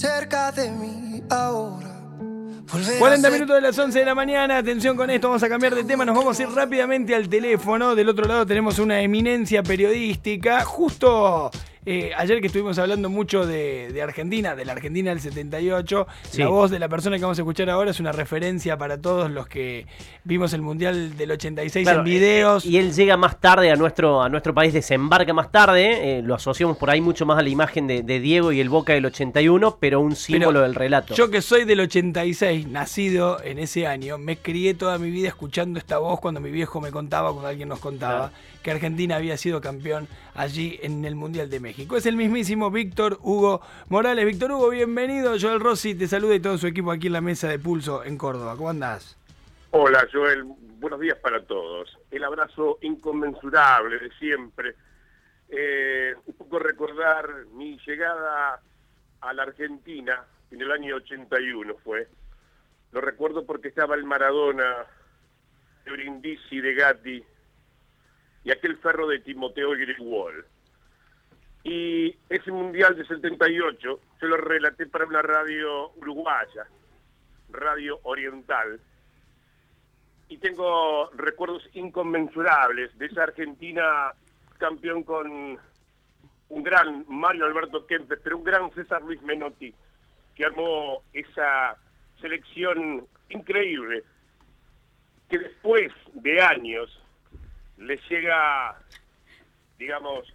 cerca de mí ahora. 40 minutos de las 11 de la mañana, atención con esto, vamos a cambiar de tema, nos vamos a ir rápidamente al teléfono, del otro lado tenemos una eminencia periodística, justo eh, ayer que estuvimos hablando mucho de, de, Argentina, de la Argentina del 78, Sí. la voz de la persona que vamos a escuchar ahora es una referencia para todos los que vimos el Mundial del 86 Claro, en videos. Y él llega más tarde a nuestro, a nuestro país, desembarca más tarde. eh, lo asociamos por ahí mucho más a la imagen de, de Diego y el Boca del 81, pero un símbolo Pero del relato. Yo que soy del 86, nacido en ese año, me crié toda mi vida escuchando esta voz cuando mi viejo me contaba, cuando alguien nos contaba, Claro. que Argentina había sido campeón allí en el Mundial de México. Es el mismísimo Víctor Hugo Morales. Víctor Hugo, bienvenido. Joel Rossi te saluda y todo su equipo aquí en la mesa de Pulso en Córdoba. ¿Cómo andás? Hola Joel, buenos días para todos. El abrazo inconmensurable de siempre. Eh, un poco recordar mi llegada a la Argentina en el año 81 fue. Lo recuerdo porque estaba el Maradona, de Brindisi, de Gatti y aquel ferro de Timoteo Greenwald. Ese Mundial de 78 yo lo relaté para una radio uruguaya, Radio Oriental y tengo recuerdos inconmensurables de esa Argentina campeón con un gran Mario Alberto Kempes, pero un gran César Luis Menotti, que armó esa selección increíble, que después de años le llega, digamos,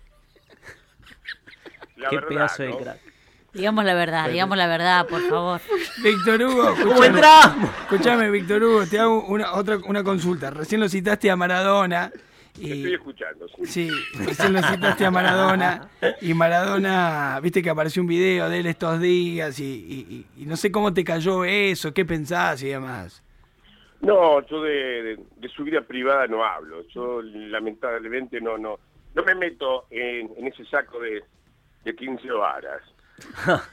la Qué verdad, pedazo de crack. Digamos la verdad, digamos la verdad, por favor. Víctor Hugo, ¿Cómo escuchame, entramos? escuchame, Víctor Hugo, te hago una, otra, una consulta. Recién lo citaste a Maradona. Estoy Y, escuchando. sí. Sí, recién lo citaste a Maradona y Maradona, viste que apareció un video de él estos días y, y- y- y no sé cómo te cayó eso, qué pensás y demás. No, yo de, de- de su vida privada no hablo. Yo lamentablemente no no no me meto en, en ese saco de, de 15 varas.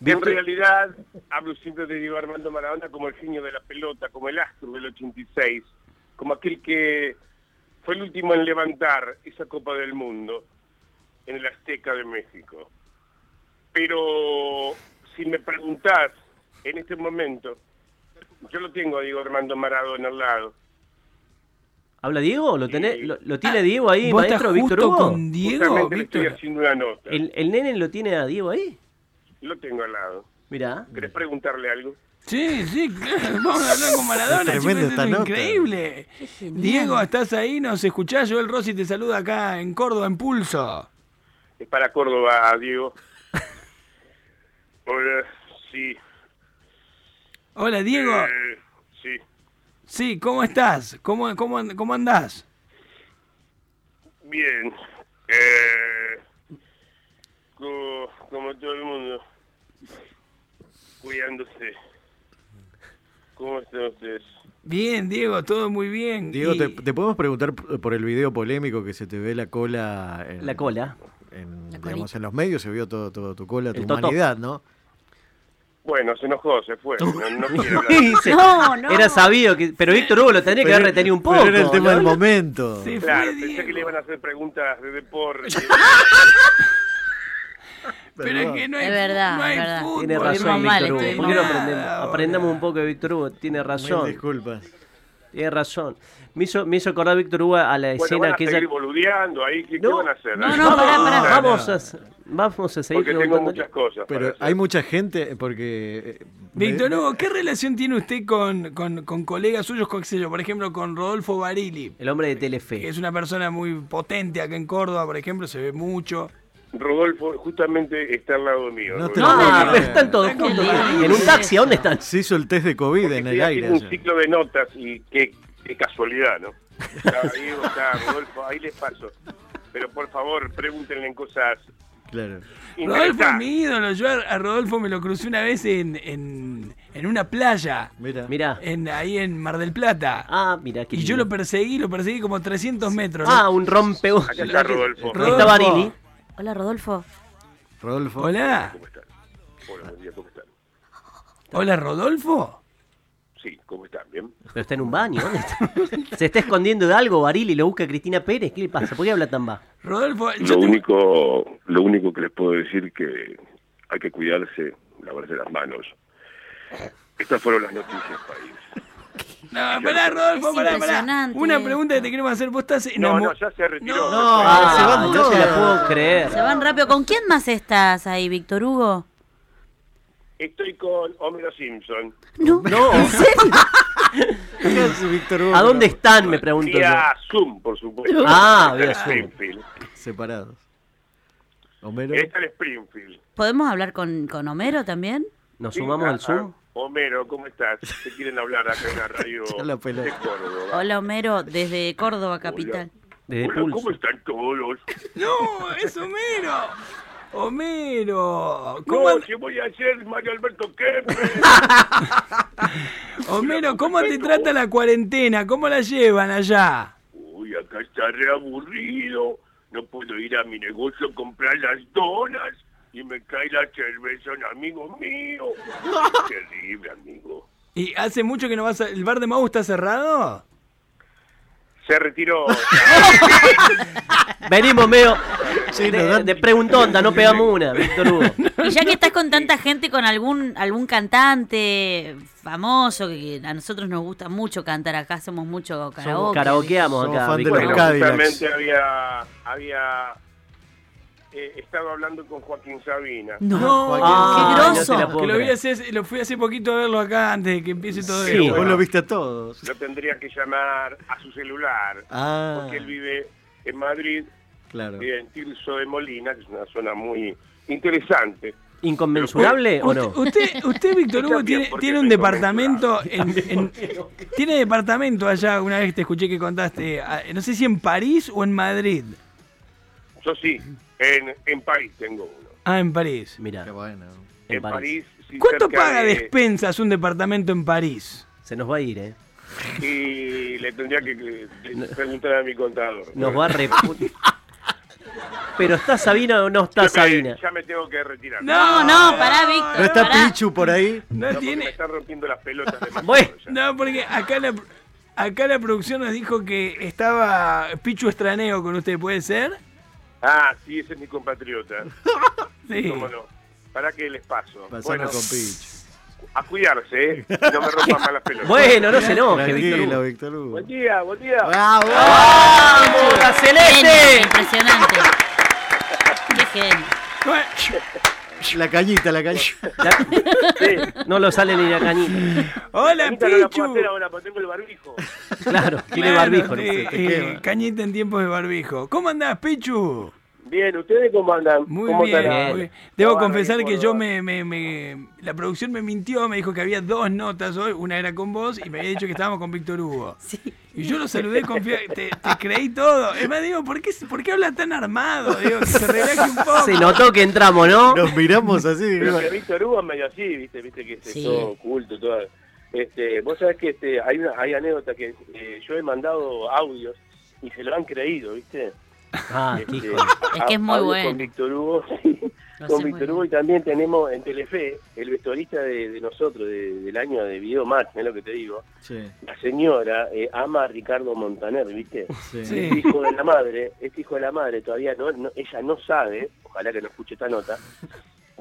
En realidad hablo siempre de Diego Armando Maradona como el genio de la pelota, como el astro del 86, como aquel que fue el último en levantar esa Copa del Mundo en el Azteca de México. Pero si me preguntás en este momento, yo lo tengo a Diego Armando Maradona al lado. ¿Habla Diego? ¿Lo, tenés, Sí. lo, lo tiene Diego ahí, ¿Vos maestro Víctor Hugo? con Diego, estoy Víctor? haciendo una nota. ¿El, ¿El nene lo tiene a Diego ahí? Lo tengo al lado. Mirá. ¿Querés preguntarle algo? Sí, sí, claro, vamos a hablar con Maradona, Es esta nota. increíble. Diego, ¿estás ahí? ¿Nos escuchás? Joel Rossi te saluda acá en Córdoba, en Pulso. Es para Córdoba, Diego. Hola, sí. Hola, Diego. eh, sí. Sí, ¿cómo estás? ¿Cómo, cómo, cómo andás? Bien. Eh, como, como todo el mundo. Cuidándose. ¿Cómo están ustedes? Bien, Diego, todo muy bien. Diego, Y- te, te podemos preguntar por el video polémico que se te ve la cola en, La cola. en, La digamos, en los medios, se vio todo, todo tu cola, tu El humanidad, ¿no? Bueno, se enojó, se fue. No, no no. Era sabido que. Pero Víctor Hugo lo tendría que haber retenido un poco. Pero era el tema del momento. Se Claro, fue pensé Diego. que le iban a hacer preguntas de deporte. Pero es que no hay, Es verdad, no hay es verdad. fútbol, Tiene razón, mal, Víctor Hugo. ¿Por qué no aprendemos? Aprendamos un poco de Víctor Hugo. Tiene Mil razón. disculpas. Tiene razón. Me hizo, me hizo acordar Víctor Hugo a la Bueno, escena van a que seguir ella. boludeando ahí. ¿Qué, qué No, van a hacer? no, no, pará, pará. Vamos a, vamos a seguir Porque tengo muchas cosas. Pero hay mucha gente, porque... eh, Víctor Hugo, ¿qué relación tiene usted con, con, con colegas suyos, con, qué sé yo, por ejemplo, con Rodolfo Barili? El hombre de Que Telefe. es una persona muy potente acá en Córdoba, por ejemplo, se ve mucho. Rodolfo justamente está al lado mío. No te Ah, pero creer. están todos juntos. En un taxi, ¿a dónde están? Se hizo el test de COVID Porque en el aire. un ciclo de notas y qué, qué casualidad, ¿no? Está Diego, está Rodolfo, ahí les paso. Pero por favor, pregúntenle en cosas Claro. Rodolfo es mi ídolo. Yo a, Rodolfo me lo crucé una vez en, en, en una playa, Mira. Mirá. en, ahí en Mar del Plata. Ah, mira qué y yo lindo. lo perseguí, lo perseguí como 300 metros. Ah, un rompe. Acá está Rodolfo. Rodolfo. Está Barili. Hola, Rodolfo. Rodolfo. Hola, ¿Cómo están? Hola, buen día, ¿cómo están? hola Rodolfo. Sí, ¿cómo están? ¿Bien? Pero está en un baño. ¿dónde está? Se está escondiendo de algo, Barili, lo busca Cristina Pérez. ¿Qué le pasa? ¿Por qué habla tan bajo? Rodolfo, yo Lo te- único, lo único que les puedo decir que hay que cuidarse, lavarse las manos. Estas fueron las noticias, país. No, pará, Rodolfo, pará, pará. impresionante Una pregunta que te queremos hacer. Vos estás No, no, ya se retiró. No, No, Ah, se van no se la puedo creer. Se van rápido. ¿Con quién más estás ahí, Víctor Hugo? Estoy con Homero Simpson. No. No. ¿Qué hace Víctor Hugo? ¿A dónde están? Me pregunto Zoom, por supuesto. Ah, vía Zoom. Springfield. Separados. Homero. Está en Springfield. ¿Podemos hablar con, con Homero también? ¿Nos sumamos ah, al Zoom? Homero, ¿cómo estás? Te quieren hablar acá en la radio de Córdoba. Hola, Homero, desde Córdoba, capital. Desde Hola, ¿cómo están todos? No, es Homero. Homero. ¿Cómo, No, ¿qué voy a hacer, Mario Alberto Kempes? Homero, ¿cómo te trata la cuarentena? ¿Cómo la llevan allá? Uy, acá está re aburrido. No puedo ir a mi negocio a comprar las donas y me cae la cerveza un amigo mío. Terrible, amigo. ¿Y hace mucho que no vas a... ¿El bar de Mau está cerrado? Se retiró. Venimos medio Sí, de, de preguntonta, no pegamos una, Víctor Hugo. Y ya que estás con tanta gente, con algún algún cantante famoso, que a nosotros nos gusta mucho cantar acá, hacemos mucho karaoke. Karaokeamos Somos acá, fan de los Bueno, había, había eh, estado hablando con Joaquín Sabina. No, Ah, qué no groso. puedo Que lo, vi hace, lo fui hace poquito a verlo acá antes de que empiece todo Sí. esto. Vos lo viste a todos. Lo tendría que llamar a su celular, Ah, porque él vive en Madrid, claro. vive en Tirso de Molina, que es una zona muy interesante. ¿Inconmensurable o no? usted, usted, Víctor Hugo, tiene, un departamento en, en- tiene departamento allá, una vez te escuché que contaste, no sé si en París o en Madrid. Yo sí, en, en París tengo uno. Ah, en París. Mira, Qué bueno. en En París. París, sí, ¿Cuánto paga de- despensas un departamento en París? Se nos va a ir, ¿eh? Y le tendría que que preguntar a mi contador. Nos va a re... Pero ¿está Sabina o no está Ya me- Sabina? Ya me tengo que retirar. No, no, pará, Víctor. ¿No está pará. Pichu por ahí? No No, me tiene... están rompiendo las pelotas de Bueno. No, porque acá la, acá la producción nos dijo que estaba Pichu Estraneo con usted, ¿puede ser? Ah, sí, ese es mi compatriota. Sí. ¿Cómo no? ¿Para qué les paso? Pasando Bueno, con Pichu. a cuidarse, ¿eh? No me rompan más las pelotas. Bueno, no se enoje, Víctor. Víctor Hugo. Buen día, buen día. ¡Bravo! ¡Vamos, la Genio, celeste! impresionante. Qué genio. La cañita, la cañita. No lo sale ni la cañita. Hola, Ahorita no la puedo Pichu. hacer ahora porque tengo el barbijo. Claro, tiene Claro, barbijo. ¿no? sí, eh, quema. cañita en tiempos de barbijo. ¿Cómo andás, Pichu? Bien, ¿ustedes cómo andan? Muy ¿Cómo bien, estarán? muy bien. Debo confesar que yo me, me- me- La producción me mintió, me dijo que había dos notas hoy, una era con vos y me había dicho que estábamos con Víctor Hugo. Sí. Y yo lo saludé, confía, te, te creí todo. Es más, digo, ¿por qué, ¿por qué habla tan armado? Digo, que se relaje un poco. Se notó que entramos, ¿no? Nos miramos así. Pero que Víctor Hugo es medio así, ¿viste? Viste que es Sí. todo oculto, todo. Este, vos sabés que este, hay una hay anécdota que eh, yo he mandado audios y se lo han creído, ¿viste? Ah, Este, hijo. Es que es muy bueno. Con Víctor Hugo, sí. Con Víctor Hugo y también tenemos en Telefe el vestuarista de, de nosotros, de- del año de Video Match, es lo que te digo. Sí, La señora eh, ama a Ricardo Montaner, ¿viste? sí. Sí. Este hijo de la madre, este hijo de la madre todavía no, no- ella no sabe, ojalá que no escuche esta nota,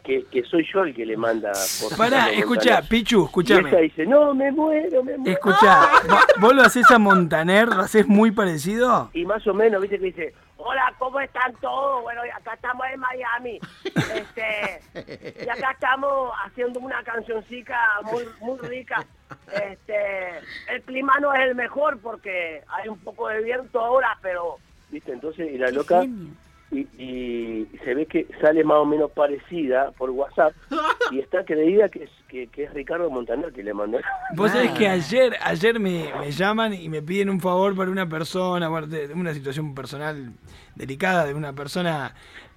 que, que soy yo el que le manda por Pará, Montaner. Pichu, Y ella escúchame. dice, no, me muero, me muero. Escuchá, ¿vo- ¿vos lo haces a Montaner? ¿Lo haces muy parecido? Y más o menos, viste, que dice, hola, ¿cómo están todos? Bueno, acá estamos en Miami. Este, y acá estamos haciendo una cancioncita muy, muy rica. Este, el clima no es el mejor porque hay un poco de viento ahora, pero... Viste, entonces, y la loca... Genio. Y, y se ve que sale más o menos parecida por WhatsApp y está creída que es, que, que es Ricardo Montaner que le mandó. Vos sabés que ayer, ayer me, me llaman y me piden un favor para una persona, una situación personal delicada de una persona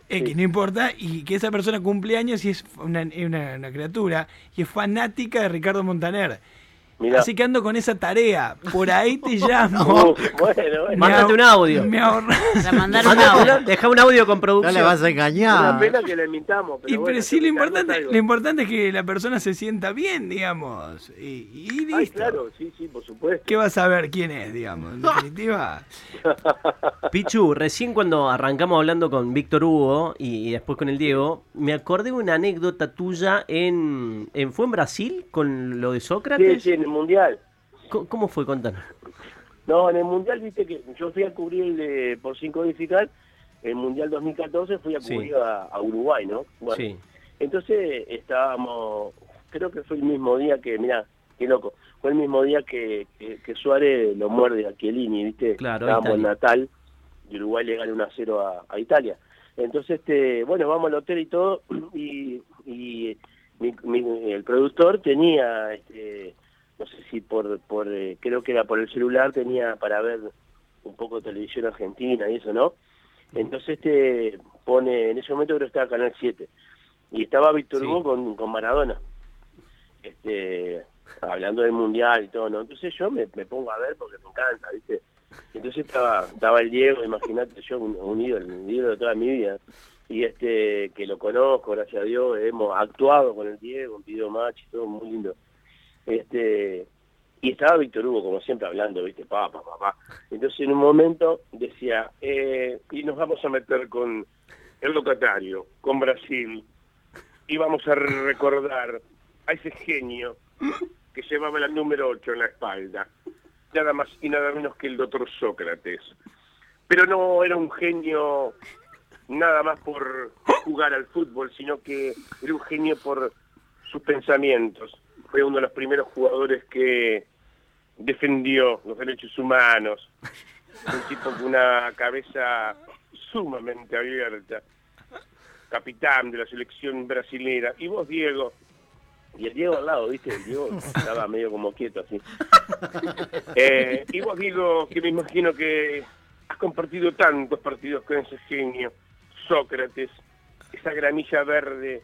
X, Sí. no importa, y que esa persona cumple años y es una, es una- una criatura y es fanática de Ricardo Montaner. Mirá. Así que ando con esa tarea. Por ahí te llamo. Uh, bueno, bueno. Me Mándate un audio. Me ahorras. Mandar un audio. una- Deja un audio con No producción. le vas a Una engañar. pena que la imitamos. Pero Y bueno, pero sí, lo importante, lo importante es que la persona se sienta bien, digamos. Y, y listo. Ay, claro, sí, sí, por supuesto. ¿Qué vas a ver quién es, digamos? En definitiva. Pichu, recién cuando arrancamos hablando con Víctor Hugo y, y después con el Diego, me acordé de una anécdota tuya en, en ¿fue en Brasil con lo de Sí, Sócrates? sí, en el Mundial. ¿Cómo fue? Contanos. No, en el Mundial, viste que yo fui a cubrir el de, por sin codificar, el Mundial 2014 fui a Sí. cubrir a, a Uruguay, ¿no? Bueno, Sí. Entonces estábamos, creo que fue el mismo día que, mira, qué loco, fue el mismo día que, que, que Suárez lo muerde a Chiellini, ¿viste? Claro, Estábamos en. Natal y Uruguay le gana 1 a 0 a, a Italia. Entonces, este, bueno, vamos al hotel y todo, y, y mi- mi- el productor tenía, este, no sé si por, por eh, creo que era por el celular, tenía para ver un poco de televisión argentina y eso, ¿no? Entonces este pone, en ese momento creo que estaba Canal 7, y estaba Víctor Sí. Hugo con, con Maradona, este hablando del Mundial y todo, ¿no? Entonces yo me, me pongo a ver porque me encanta, ¿viste? Entonces estaba estaba el Diego, imagínate, yo un, un ídolo, un ídolo de toda mi vida, y este que lo conozco, gracias a Dios, hemos actuado con el Diego, un video match y todo muy lindo. Este y estaba Víctor Hugo, como siempre, hablando, ¿viste? Papá, papá. Entonces, en un momento decía, eh, y nos vamos a meter con el locatario, con Brasil, y vamos a recordar a ese genio que llevaba la número 8 en la espalda, nada más y nada menos que el doctor Sócrates. Pero no era un genio nada más por jugar al fútbol, sino que era un genio por sus pensamientos. Fue uno de los primeros jugadores que defendió los derechos humanos. Un tipo con una cabeza sumamente abierta. Capitán de la selección brasilera. Y vos, Diego. Y el Diego al lado, ¿viste? El Diego estaba medio como quieto así. Eh, y vos, Diego, que me imagino que has compartido tantos partidos con ese genio, Sócrates, esa gramilla verde,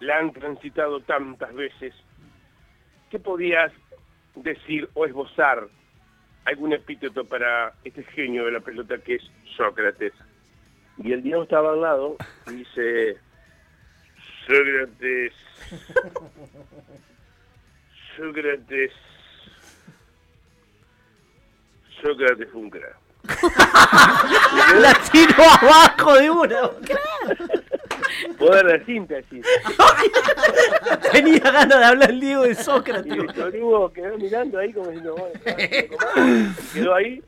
la han transitado tantas veces. ¿Qué podías decir o esbozar algún epíteto para este genio de la pelota que es Sócrates? Y el Diego estaba al lado y dice, Sócrates, Sócrates, Sócrates fue un crack. La tiro abajo de una. Poder de síntesis. Tenía ganas de hablar el Diego de Y Sócrates. Víctor Hugo quedó mirando ahí como diciendo, bueno, quedó ahí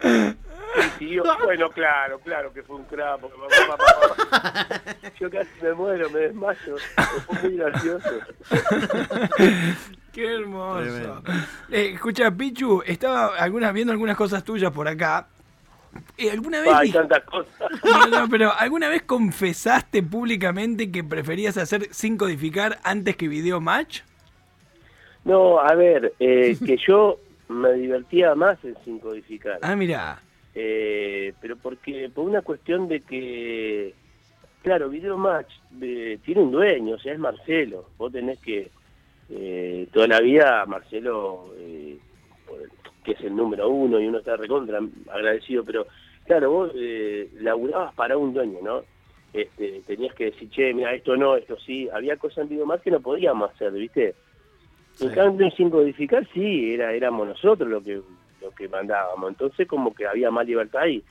y siguió, bueno, claro, claro que fue un papá. yo casi me muero, me desmayo, fue muy gracioso. Qué hermoso. Eh, escucha, Pichu, estaba algunas, viendo algunas cosas tuyas por acá. Eh, ¿Alguna vez Hay tantas cosas. No, no, pero ¿alguna vez confesaste públicamente que preferías hacer sin codificar antes que video match? No, a ver, eh, que yo me divertía más en sin codificar. Ah, mira. Eh, pero porque por una cuestión de que, claro, Video Match eh, tiene un dueño, o sea, es Marcelo. Vos tenés que, eh, toda la vida, Marcelo, eh, que es el número uno y uno está recontra agradecido, pero claro, vos eh, laburabas para un dueño, ¿no? Este, tenías que decir, che, mira, esto no, esto sí. Había cosas en Video Match que no podíamos hacer, ¿viste? En cambio, sin codificar, sí, era, éramos nosotros lo que lo que mandábamos. Entonces, como que había más libertad ahí.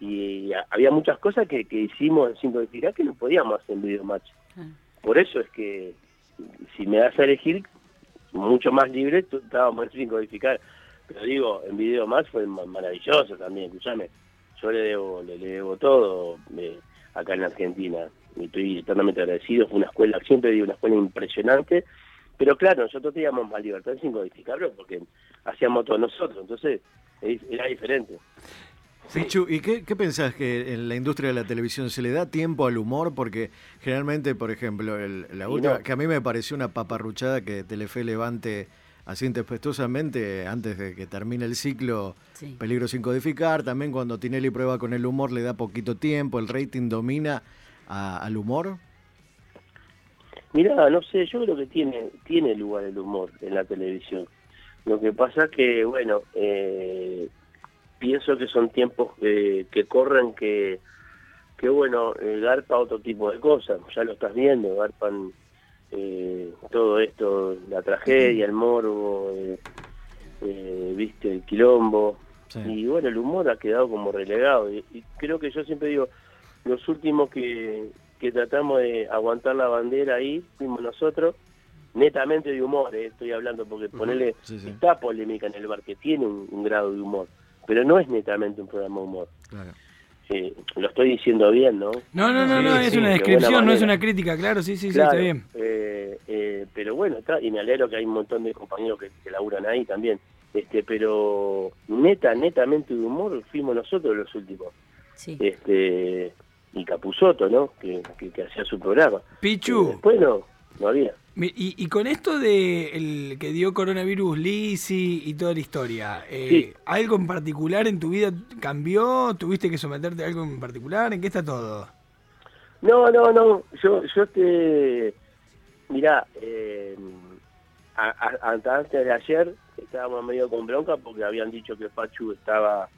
Y a- había muchas cosas que, que hicimos en sin codificar que no podíamos hacer en video match. Ah. Por eso es que, si me das a elegir, mucho más libre, estábamos en sin codificar. Pero digo, en video match fue ma- maravilloso también, escúchame. Yo le debo, le, le debo todo eh, acá en Argentina. Y estoy eternamente agradecido. Fue una escuela, siempre digo, una escuela impresionante. Pero claro, nosotros teníamos más libertad sin codificarlo porque hacíamos todo nosotros, entonces es- era diferente. Pichu, ¿y qué, qué pensás que en la industria de la televisión se le da tiempo al humor? Porque generalmente, por ejemplo, el- la última, no. que a mí me pareció una paparruchada que Telefe levante así intempestuosamente antes de que termine el ciclo Sí. Peligro sin codificar. También cuando Tinelli prueba con el humor le da poquito tiempo, el rating domina a- al humor. Mirá, no sé, yo creo que tiene, tiene lugar el humor en la televisión. Lo que pasa que, bueno, eh, pienso que son tiempos que, que corren que, que bueno, eh, garpa otro tipo de cosas, ya lo estás viendo, garpan eh, todo esto, la tragedia, el morbo, eh, eh, viste, el quilombo, Sí. y bueno, el humor ha quedado como relegado, y, y creo que yo siempre digo, los últimos que, que tratamos de aguantar la bandera ahí, fuimos nosotros, netamente de humor, eh, estoy hablando, porque ponerle, sí, sí. está polémica en el bar, que tiene un, un grado de humor, pero no es netamente un programa de humor. Claro. Eh, lo estoy diciendo bien, ¿no? No, no, no, Sí, no, sí, es una descripción, no es una crítica, claro, sí, sí, sí, está bien. eh, eh, pero bueno, está, y me alegro que hay un montón de compañeros que, que laburan ahí también. Este, pero neta, netamente de humor fuimos nosotros los últimos. Sí. Este, y Capuzoto, ¿no? Que, que, que hacía su programa. Pichu, Después no, no había. Y, y con esto de el que dio coronavirus Lisi y toda la historia, eh, Sí. ¿algo en particular en tu vida cambió? ¿Tuviste que someterte a algo en particular? ¿En qué está todo? No, no, no. Yo, yo te. Mirá, eh, a- antes de ayer estábamos medio con bronca porque habían dicho que Pachu estaba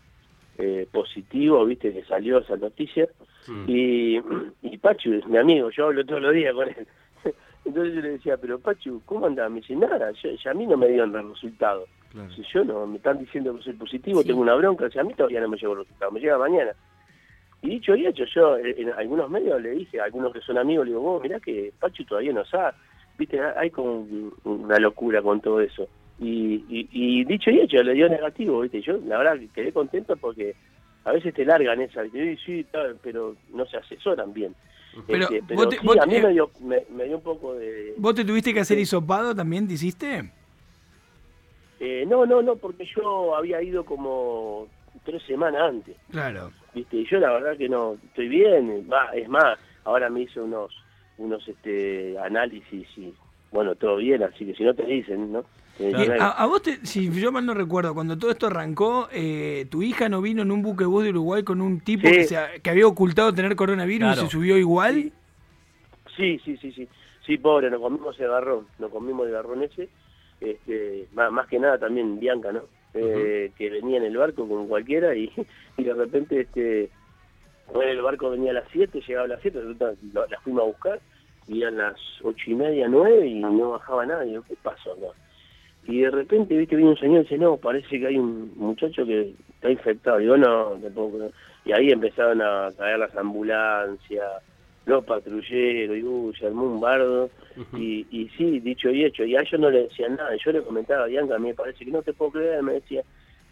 eh, positivo, viste, que salió esa noticia. Y, y Pachu es mi amigo, yo hablo todos los días con él. Entonces yo le decía, pero Pachu, ¿cómo andás? Me dice, nada, ya a mí no me dieron el resultado. Claro. Si yo no, me están diciendo que soy positivo, Sí. tengo una bronca, si a mí todavía no me llegó el resultado, me llega mañana. Y dicho y hecho, yo en, en algunos medios le dije, a algunos que son amigos, le digo, vos mirá que Pachu todavía no sabe. Viste, hay como una locura con todo eso. Y, y, y dicho y hecho, le dio negativo, viste. Yo, la verdad, que quedé contento porque a veces te largan esa, ¿viste? Sí, está, pero no se asesoran bien. Pero Este, pero vos te- sí, vos a mí te- me dio, me, me dio un poco de... ¿Vos te tuviste que hacer hisopado también, te hiciste? Eh, no, no, no, porque yo había ido como tres semanas antes. Claro. viste yo la verdad que no estoy bien va es más ahora me hice unos unos este análisis y bueno todo bien así que si no te dicen no Dicen, a, a vos, te- si yo mal no recuerdo, cuando todo esto arrancó, eh, tu hija no vino en un buquebús de Uruguay con un tipo Sí. que, se ha- que había ocultado tener coronavirus y se subió igual. sí sí sí sí sí pobre nos comimos el garrón nos comimos el garrón ese este más, más que nada también Bianca no Eh, que venía en el barco con cualquiera y, y de repente este bueno, el barco venía a las 7 llegaba a las 7 resulta que lo- la fuimos a buscar y eran las ocho y media, nueve y no bajaba nadie. ¿Qué pasó acá? Y de repente, viste, viene un señor y dice, no, parece que hay un muchacho que está infectado. Digo, no, tampoco. Y ahí empezaron a caer las ambulancias, los patrulleros, y uh, se armó un bardo. y, y sí, dicho y hecho. Y a ellos no le decían nada. Yo le comentaba a Bianca, a mí me parece que no te puedo creer, me decía.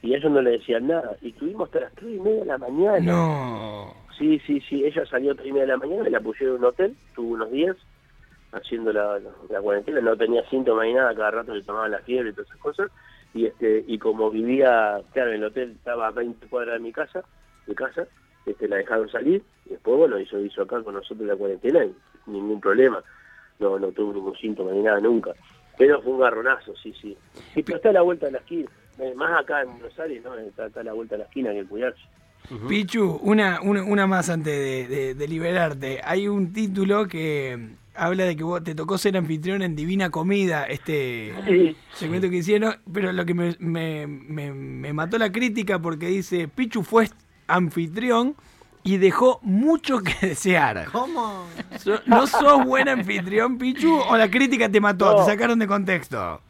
Y a ellos no le decían nada. Y estuvimos hasta las tres y media de la mañana. No. Sí, sí, sí. Ella salió a tres y media de la mañana, me la pusieron en un hotel, tuvo unos días haciendo la, la, la cuarentena, no tenía síntomas ni nada, cada rato le tomaban la fiebre y todas esas cosas. Y este y como vivía, claro, en el hotel estaba a 20 cuadras de mi casa, de casa, este la dejaron salir, y después, bueno, hizo, hizo acá con nosotros la cuarentena y ningún problema. No, no tuvo ningún síntoma ni nada nunca. Pero fue un garronazo, sí, sí. Y pero está a la vuelta de la esquina. Eh, Más acá en Buenos Aires, ¿no? Está, está a la vuelta de la esquina que cuidarse. Pichu, una, una, una más antes de, de- de liberarte. Hay un título que habla de que vos te tocó ser anfitrión en Divina Comida, este Sí. segmento que hicieron, pero lo que me, me, me- me mató la crítica porque dice, Pichu fue anfitrión y dejó mucho que desear. ¿Cómo? So- ¿No sos buen anfitrión, Pichu? ¿O la crítica te mató? No. ¿Te sacaron de contexto?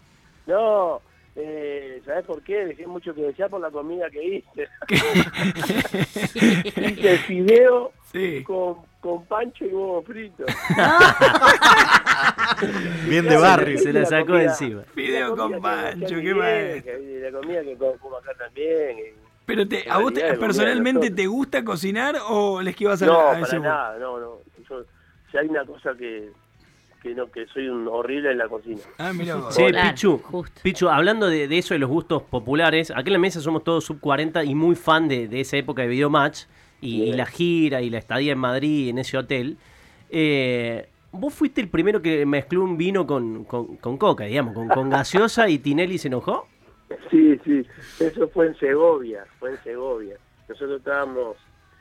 No, eh, ¿sabes por qué? Dejé mucho que desear por la comida que hice. hice fideo Sí. con, con pancho y huevo frito. Bien de barrio. Se la sacó de encima. Fideo con pancho, qué que- La comida que como acá también. y- Pero te, ¿a vos te- personalmente te gusta cocinar o les que ibas a No, a para ese- nada, no, no. Yo, si hay una cosa que, que no, que soy un horrible en la cocina. Ah, mira vos. Che, Claro, Pichu, justo. Pichu, hablando de, de eso de los gustos populares, aquí en la mesa somos todos sub 40 y muy fan de, de esa época de Videomatch y, la gira y la estadía en Madrid en ese hotel. Eh, vos fuiste el primero que mezcló un vino con, con- con coca, digamos, con, con gaseosa y Tinelli se enojó. Sí, sí, eso fue en Segovia, fue en Segovia. Nosotros estábamos,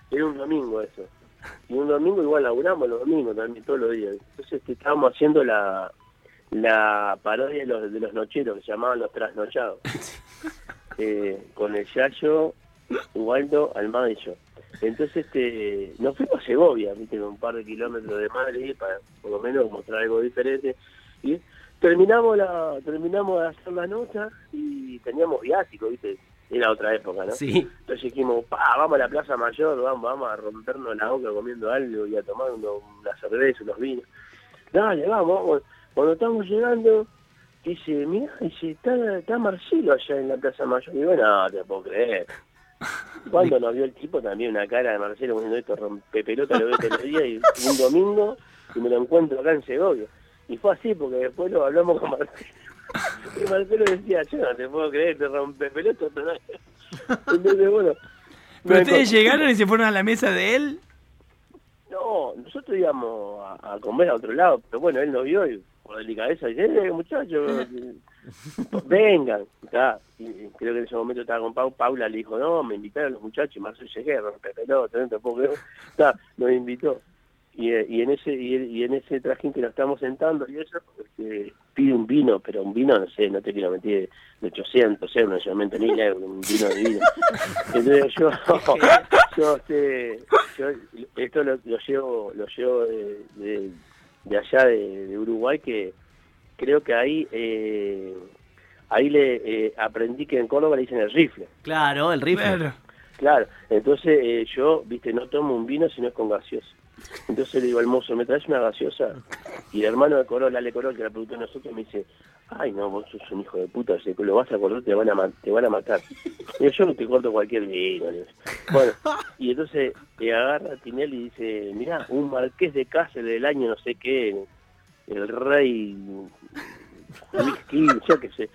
era un domingo eso, y un domingo igual laburamos los domingos también, todos los días. Entonces este, estábamos haciendo la, la parodia de los, de los nocheros que se llamaban los trasnochados. Eh, con el Yayo, Waldo, Almada y yo. Entonces este, nos fuimos a Segovia, ¿viste? con un par de kilómetros de Madrid, para por lo menos mostrar algo diferente. Y terminamos la terminamos de hacer la nota y teníamos viático, ¿viste? Era otra época, ¿no? Sí. Entonces dijimos, pa, vamos a la Plaza Mayor, vamos, vamos a rompernos la boca comiendo algo y a tomar uno, una cerveza, unos vinos. Dale, vamos, vamos. Cuando estamos llegando, dice, mira, dice, está, está Marcelo allá en la Plaza Mayor. Y digo, no, te puedo creer. Cuando nos vio el tipo también una cara de Marcelo poniendo esto rompepelota, lo veo todos los días y un domingo y me lo encuentro acá en Segovia. Y fue así porque después lo hablamos con Marcelo. Y Marcelo decía, yo no te puedo creer, te rompepelota. Entonces, bueno. ¿Pero ustedes llegaron y se fueron a la mesa de él? No, nosotros íbamos a, a comer a otro lado, pero bueno, él nos vio y por delicadeza dice, eh, muchachos, vengan. Ta, y creo que en ese momento estaba con Pau, Paula le dijo, no, me invitaron los muchachos, y Marcelo llegué, pelota, no te puedo creer. Ta, nos invitó. Y, eh, en ese y, en ese trajín que nos estamos sentando y eso este, pide un vino pero un vino no sé no te quiero mentir de 800 euros no solamente ni euros un vino de vino entonces yo yo, este, yo esto lo, lo llevo lo llevo de, de, allá de Uruguay que creo que ahí eh, ahí le eh, aprendí que en Córdoba le dicen el rifle Claro, el rifle. Claro. Claro, entonces eh, yo, viste, no tomo un vino si no es con gaseosa. Entonces le digo al mozo, ¿me traes una gaseosa? Y el hermano de Corol, Ale Corol, que la preguntó a nosotros, me dice, ay no, vos sos un hijo de puta, si lo vas a cortar te van a, te van a matar. Y yo, no te corto cualquier vino. le digo. Bueno, y entonces eh, agarra a Tinelli y dice, mirá, un marqués de Cáceres del año no sé qué, el rey whisky, yo qué sé.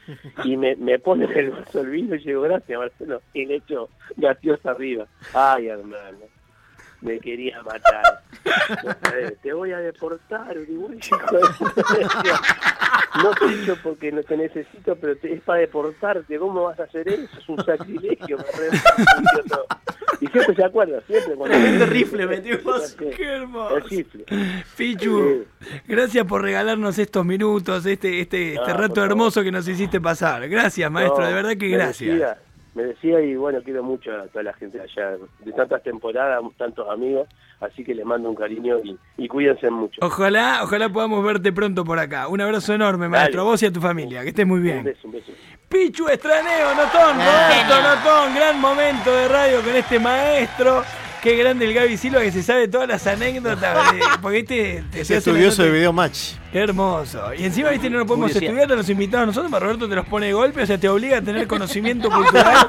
Y me, me pone el vaso el vino y digo, gracias Marcelo, y le echo gaseosa arriba. Ay, hermano, me quería matar. Eh, Te voy a deportar, Uruguay. hijo de puta. No te he dicho porque no te necesito, pero te- es para deportarte. ¿Cómo vas a hacer eso? Es un sacrilegio. me. Y siempre se acuerda, siempre. Cuando Tremendo rifle metimos. Qué hermoso. El rifle. Pichu, gracias por regalarnos estos minutos, este, este, este Ah, rato hermoso que nos hiciste pasar. Gracias, maestro, No, de verdad que gracias. decía- me decía y bueno, quiero mucho a toda la gente allá, de tantas temporadas, tantos amigos, así que les mando un cariño y, y cuídense mucho. Ojalá, ojalá podamos verte pronto por acá. Un abrazo enorme, maestro, a vos y a tu familia. Que estés muy Un bien. beso, un beso. Pichu Estraneo, Notón, Roberto Genio. Notón, gran momento de radio con este maestro. Qué grande el Gaby Silva que se sabe todas las anécdotas. de- porque viste, te Es hace estudioso de nota- video match. Qué hermoso. Y encima, viste, no lo podemos Curiosidad. estudiar a los invitados nosotros, para Roberto te los pone de golpe, o sea, te obliga a tener conocimiento cultural